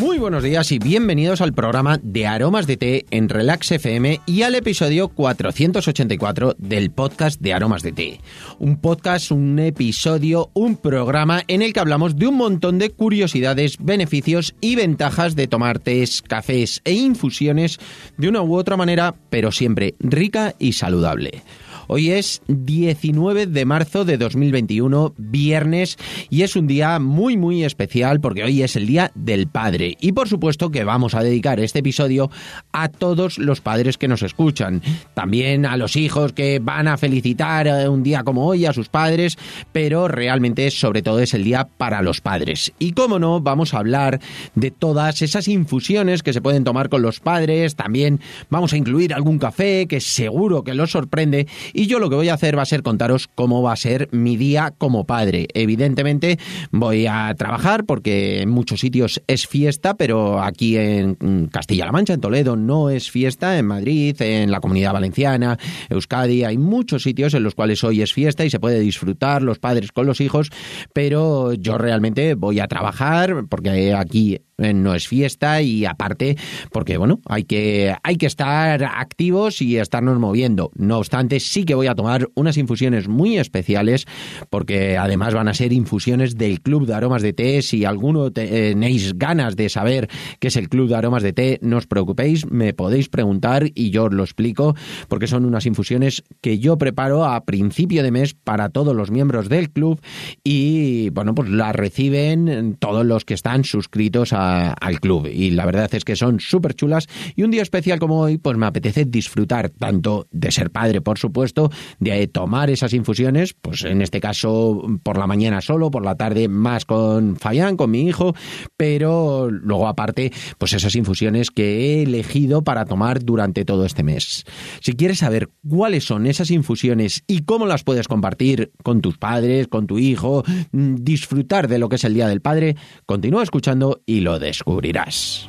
Muy buenos días y bienvenidos al programa de Aromas de Té en Relax FM y al episodio 484 del podcast de Aromas de Té. Un podcast, un episodio, un programa en el que hablamos de un montón de curiosidades, beneficios y ventajas de tomar tés, cafés e infusiones de una u otra manera, pero siempre rica y saludable. Hoy es 19 de marzo de 2021, viernes, y es un día muy muy especial porque hoy es el Día del Padre. Y por supuesto que vamos a dedicar este episodio a todos los padres que nos escuchan. También a los hijos que van a felicitar eh, un día como hoy a sus padres, pero realmente sobre todo es el día para los padres. Y como no, vamos a hablar de todas esas infusiones que se pueden tomar con los padres. También vamos a incluir algún café que seguro que los sorprende y yo lo que voy a hacer va a ser contaros cómo va a ser mi día como padre. Evidentemente voy a trabajar porque en muchos sitios es fiesta, pero aquí en Castilla-La Mancha, en Toledo, no es fiesta. En Madrid, en la Comunidad Valenciana, Euskadi, hay muchos sitios en los cuales hoy es fiesta y se puede disfrutar los padres con los hijos, pero yo realmente voy a trabajar porque aquí no es fiesta y aparte porque bueno hay que hay que estar activos y estarnos moviendo. No obstante sí que voy a tomar unas infusiones muy especiales porque además van a ser infusiones del club de aromas de té. Si alguno tenéis ganas de saber qué es el club de aromas de té no os preocupéis me podéis preguntar y yo os lo explico porque son unas infusiones que yo preparo a principio de mes para todos los miembros del club y bueno pues las reciben todos los que están suscritos a al club. Y la verdad es que son súper chulas. Y un día especial como hoy, pues me apetece disfrutar tanto de ser padre, por supuesto, de tomar esas infusiones, pues en este caso por la mañana solo, por la tarde más con Fabián, con mi hijo, pero luego aparte, pues esas infusiones que he elegido para tomar durante todo este mes. Si quieres saber cuáles son esas infusiones y cómo las puedes compartir con tus padres, con tu hijo, mm, disfrutar de lo que es el Día del Padre, continúa escuchando y lo descubrirás.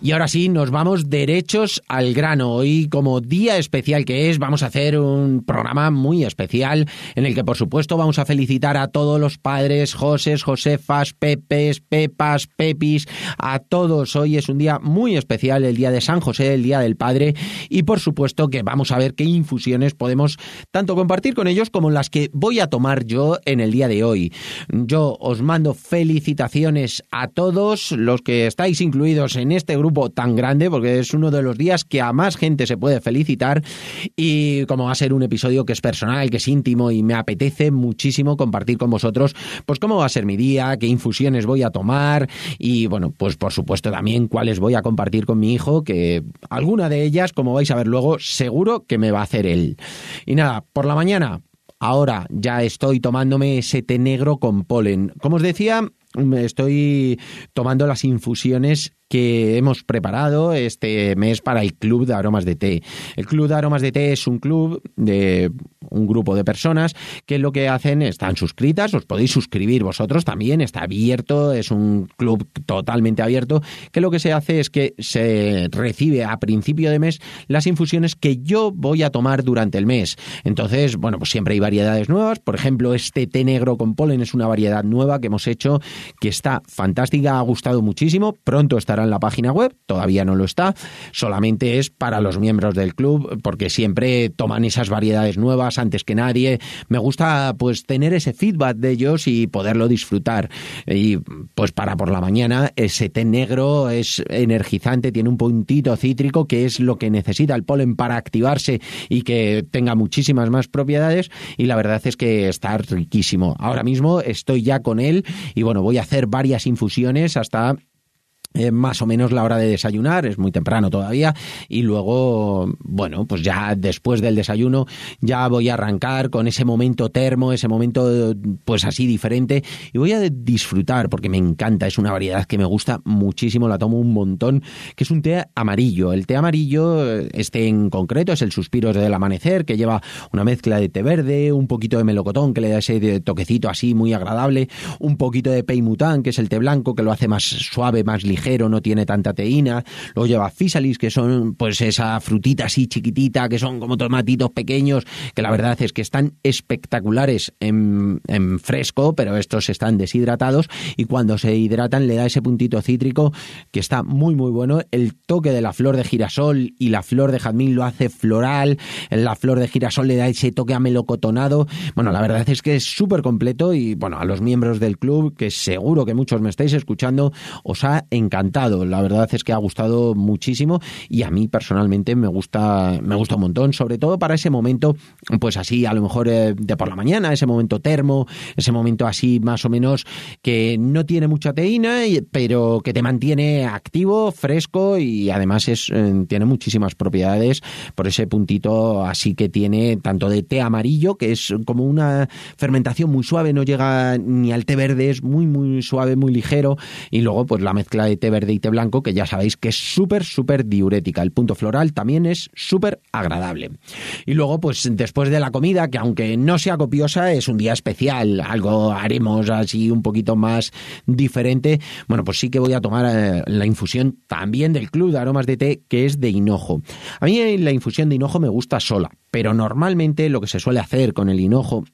Y ahora sí, nos vamos derechos al grano. Hoy, como día especial que es, vamos a hacer un programa muy especial en el que, por supuesto, vamos a felicitar a todos los padres, José, Josefas, Pepes, Pepas, Pepis, a todos. Hoy es un día muy especial, el día de San José, el día del Padre. Y, por supuesto, que vamos a ver qué infusiones podemos tanto compartir con ellos como las que voy a tomar yo en el día de hoy. Yo os mando felicitaciones a todos los que estáis incluidos en este grupo tan grande, porque es uno de los días que a más gente se puede felicitar y como va a ser un episodio que es personal, que es íntimo y me apetece muchísimo compartir con vosotros, pues cómo va a ser mi día, qué infusiones voy a tomar y bueno, pues por supuesto también cuáles voy a compartir con mi hijo, que alguna de ellas, como vais a ver luego, seguro que me va a hacer él. Y nada, por la mañana, ahora ya estoy tomándome ese té negro con polen. Como os decía, estoy tomando las infusiones que hemos preparado este mes para el Club de Aromas de Té. El Club de Aromas de Té es un club de un grupo de personas que lo que hacen están suscritas, os podéis suscribir vosotros también, está abierto, es un club totalmente abierto, que lo que se hace es que se recibe a principio de mes las infusiones que yo voy a tomar durante el mes. Entonces, bueno, pues siempre hay variedades nuevas, por ejemplo, este té negro con polen es una variedad nueva que hemos hecho que está fantástica, ha gustado muchísimo, pronto estará en la página web, todavía no lo está, solamente es para los miembros del club, porque siempre toman esas variedades nuevas antes que nadie. Me gusta pues tener ese feedback de ellos y poderlo disfrutar. Y pues para por la mañana, ese té negro es energizante, tiene un puntito cítrico que es lo que necesita el polen para activarse y que tenga muchísimas más propiedades. Y la verdad es que está riquísimo. Ahora mismo estoy ya con él y bueno, voy a hacer varias infusiones hasta eh, más o menos la hora de desayunar, es muy temprano todavía, y luego, bueno, pues ya después del desayuno ya voy a arrancar con ese momento termo, ese momento pues así diferente, y voy a disfrutar porque me encanta, es una variedad que me gusta muchísimo, la tomo un montón, que es un té amarillo. El té amarillo, este en concreto, es el Suspiros del Amanecer, que lleva una mezcla de té verde, un poquito de melocotón, que le da ese toquecito así muy agradable, un poquito de peimután, que es el té blanco, que lo hace más suave, más ligero, no tiene tanta teína. Luego lleva fisalis, que son pues esa frutita así chiquitita, que son como tomatitos pequeños, que la verdad es que están espectaculares en, fresco, pero estos están deshidratados y cuando se hidratan le da ese puntito cítrico que está muy muy bueno. El toque de la flor de girasol y la flor de jazmín lo hace floral, la flor de girasol le da ese toque amelocotonado. Bueno, la verdad es que es súper completo y bueno, a los miembros del club, que seguro que muchos me estáis escuchando, os ha encantado encantado. La verdad es que ha gustado muchísimo y a mí personalmente me gusta, me gusta un montón, sobre todo para ese momento, pues así, a lo mejor eh, de por la mañana, ese momento termo, ese momento así más o menos que no tiene mucha teína, pero que te mantiene activo, fresco y además es, eh, tiene muchísimas propiedades por ese puntito así que tiene tanto de té amarillo, que es como una fermentación muy suave, no llega ni al té verde, es muy, muy suave, muy ligero, y luego pues la mezcla de té verde y té blanco, que ya sabéis que es súper, súper diurética. El punto floral también es súper agradable. Y luego, pues después de la comida, que aunque no sea copiosa, es un día especial, algo haremos así un poquito más diferente. Bueno, pues sí que voy a tomar eh, la infusión también del Club de Aromas de Té, que es de hinojo. A mí la infusión de hinojo me gusta sola, pero normalmente lo que se suele hacer con el hinojo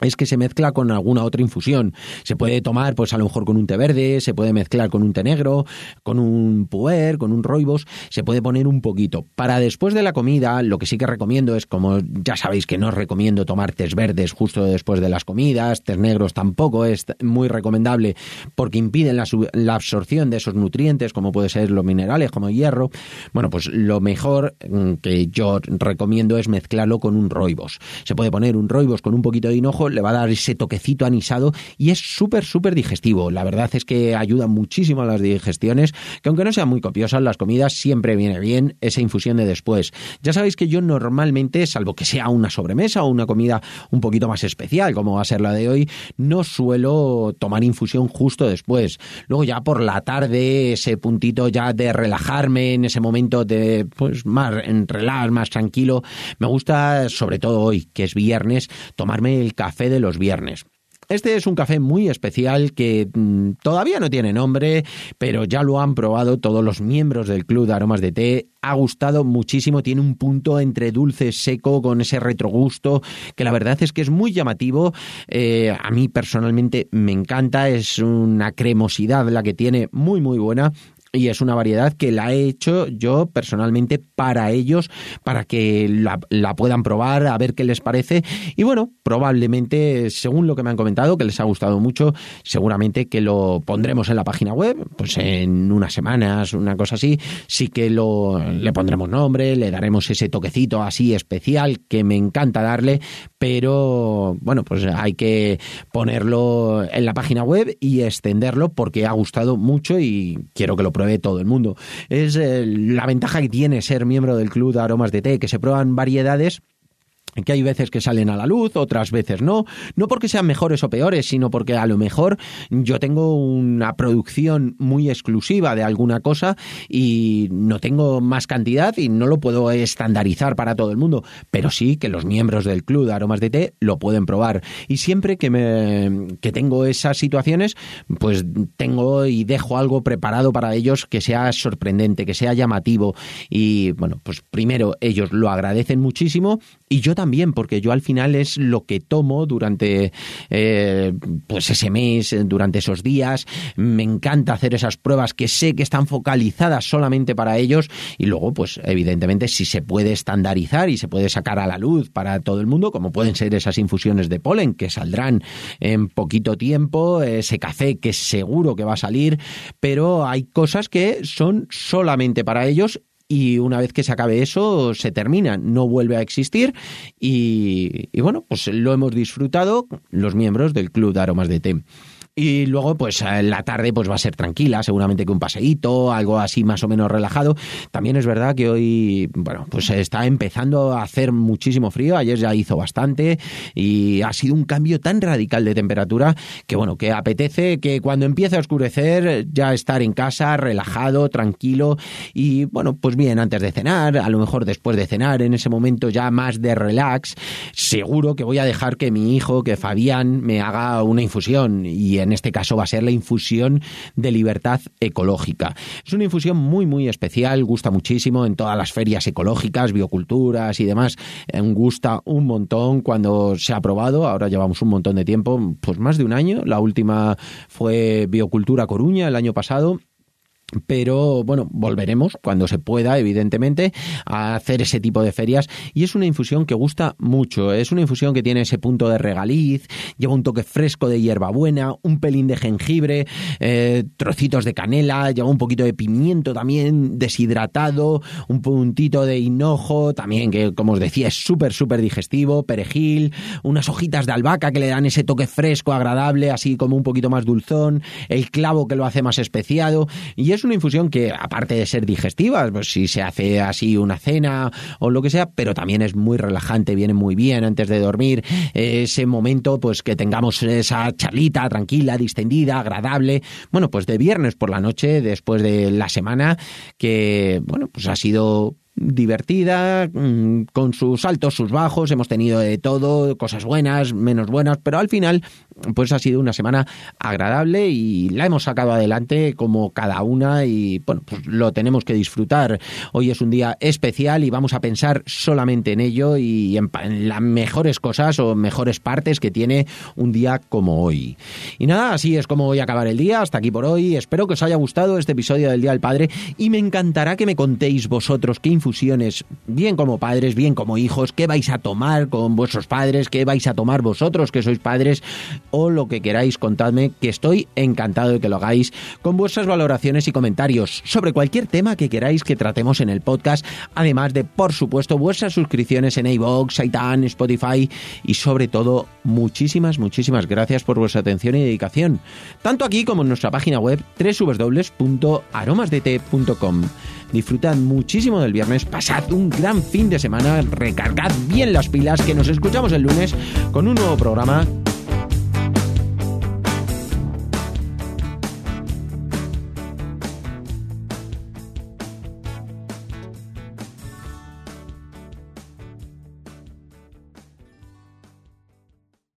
es que se mezcla con alguna otra infusión. Se puede tomar, pues a lo mejor con un té verde, se puede mezclar con un té negro, con un puer, con un roibos, se puede poner un poquito. Para después de la comida, lo que sí que recomiendo es, como ya sabéis que no os recomiendo tomar tés verdes justo después de las comidas, tés negros tampoco es muy recomendable porque impiden la, la absorción de esos nutrientes, como puede ser los minerales, como hierro. Bueno, pues lo mejor mm, que yo recomiendo es mezclarlo con un roibos. Se puede poner un roibos con un poquito de hinojo, le va a dar ese toquecito anisado y es súper, súper digestivo. La verdad es que ayuda muchísimo a las digestiones, que aunque no sean muy copiosas las comidas, siempre viene bien esa infusión de después. Ya sabéis que yo normalmente, salvo que sea una sobremesa o una comida un poquito más especial, como va a ser la de hoy, no suelo tomar infusión justo después. Luego ya por la tarde, ese puntito ya de relajarme en ese momento de, pues, más en más tranquilo, me gusta, sobre todo hoy, que es viernes, tomarme el café de los viernes. Este es un café muy especial que mm, todavía no tiene nombre, pero ya lo han probado todos los miembros del Club de Aromas de Té. Ha gustado muchísimo, tiene un punto entre dulce, seco, con ese retrogusto, que la verdad es que es muy llamativo. Eh, a mí personalmente me encanta, es una cremosidad la que tiene muy, muy buena y es una variedad que la he hecho yo personalmente para ellos, para que la, puedan probar, a ver qué les parece. Y bueno, probablemente, según lo que me han comentado, que les ha gustado mucho, seguramente que lo pondremos en la página web, pues en unas semanas, una cosa así, sí que lo, le pondremos nombre, le daremos ese toquecito así especial que me encanta darle, pero bueno, pues hay que ponerlo en la página web y extenderlo porque ha gustado mucho y quiero que lo pruebe todo el mundo. Es eh, la ventaja que tiene ser miembro del club de aromas de té, que se prueban variedades que hay veces que salen a la luz, otras veces no, no porque sean mejores o peores, sino porque a lo mejor yo tengo una producción muy exclusiva de alguna cosa y no tengo más cantidad y no lo puedo estandarizar para todo el mundo, pero sí que los miembros del club de aromas de té lo pueden probar. Y siempre que me que tengo esas situaciones, pues tengo y dejo algo preparado para ellos que sea sorprendente, que sea llamativo. Y bueno, pues primero ellos lo agradecen muchísimo y yo también, porque yo al final es lo que tomo durante eh, pues ese mes, durante esos días. Me encanta hacer esas pruebas que sé que están focalizadas solamente para ellos y luego, pues evidentemente, si se puede estandarizar y se puede sacar a la luz para todo el mundo, como pueden ser esas infusiones de polen que saldrán en poquito tiempo, ese café que seguro que va a salir, pero hay cosas que son solamente para ellos y una vez que se acabe eso se termina, no vuelve a existir y, bueno, pues lo hemos disfrutado los miembros del Club de Aromas de Té. Y luego pues la tarde pues va a ser tranquila, seguramente que un paseíto, algo así más o menos relajado. También es verdad que hoy, bueno, pues está empezando a hacer muchísimo frío, ayer ya hizo bastante y ha sido un cambio tan radical de temperatura que bueno, que apetece que cuando empiece a oscurecer ya estar en casa relajado, tranquilo y bueno, pues bien, antes de cenar, a lo mejor después de cenar, en ese momento ya más de relax, seguro que voy a dejar que mi hijo, que Fabián, me haga una infusión y en este caso va a ser la infusión de libertad ecológica. Es una infusión muy, muy especial, gusta muchísimo en todas las ferias ecológicas, bioculturas y demás. Eh, gusta un montón cuando se ha probado, ahora llevamos un montón de tiempo, pues más de un año. La última fue Biocultura Coruña el año pasado pero bueno, volveremos cuando se pueda, evidentemente, a hacer ese tipo de ferias. Y es una infusión que gusta mucho, es una infusión que tiene ese punto de regaliz, lleva un toque fresco de hierbabuena, un pelín de jengibre, eh, trocitos de canela, lleva un poquito de pimiento también deshidratado, un puntito de hinojo, también que como os decía es súper, súper digestivo, perejil, unas hojitas de albahaca que le dan ese toque fresco, agradable, así como un poquito más dulzón, el clavo que lo hace más especiado. Y es una infusión que, aparte de ser digestiva, pues si se hace así una cena o lo que sea, pero también es muy relajante, viene muy bien antes de dormir, ese momento, pues que tengamos esa charlita tranquila, distendida, agradable, bueno, pues de viernes por la noche, después de la semana, que, bueno, pues ha sido divertida, mm, con sus altos, sus bajos, hemos tenido de todo, cosas buenas, menos buenas, pero al final pues ha sido una semana agradable y la hemos sacado adelante como cada una y bueno, pues lo tenemos que disfrutar. Hoy es un día especial y vamos a pensar solamente en ello y en, las mejores cosas o mejores partes que tiene un día como hoy. Y nada, así es como voy a acabar el día, hasta aquí por hoy. Espero que os haya gustado este episodio del Día del Padre y me encantará que me contéis vosotros qué infusiones, bien como padres, bien como hijos, qué vais a tomar con vuestros padres, qué vais a tomar vosotros que sois padres o lo que queráis, contadme, que estoy encantado de que lo hagáis con vuestras valoraciones y comentarios sobre cualquier tema que queráis que tratemos en el podcast, además de, por supuesto, vuestras suscripciones en iVoox, Saitan, Spotify y sobre todo, muchísimas, muchísimas gracias por vuestra atención y dedicación, tanto aquí como en nuestra página web www.aromasdt.com. Disfrutad muchísimo del pasad un gran fin de semana, recargad bien las pilas, que nos escuchamos el lunes con un nuevo programa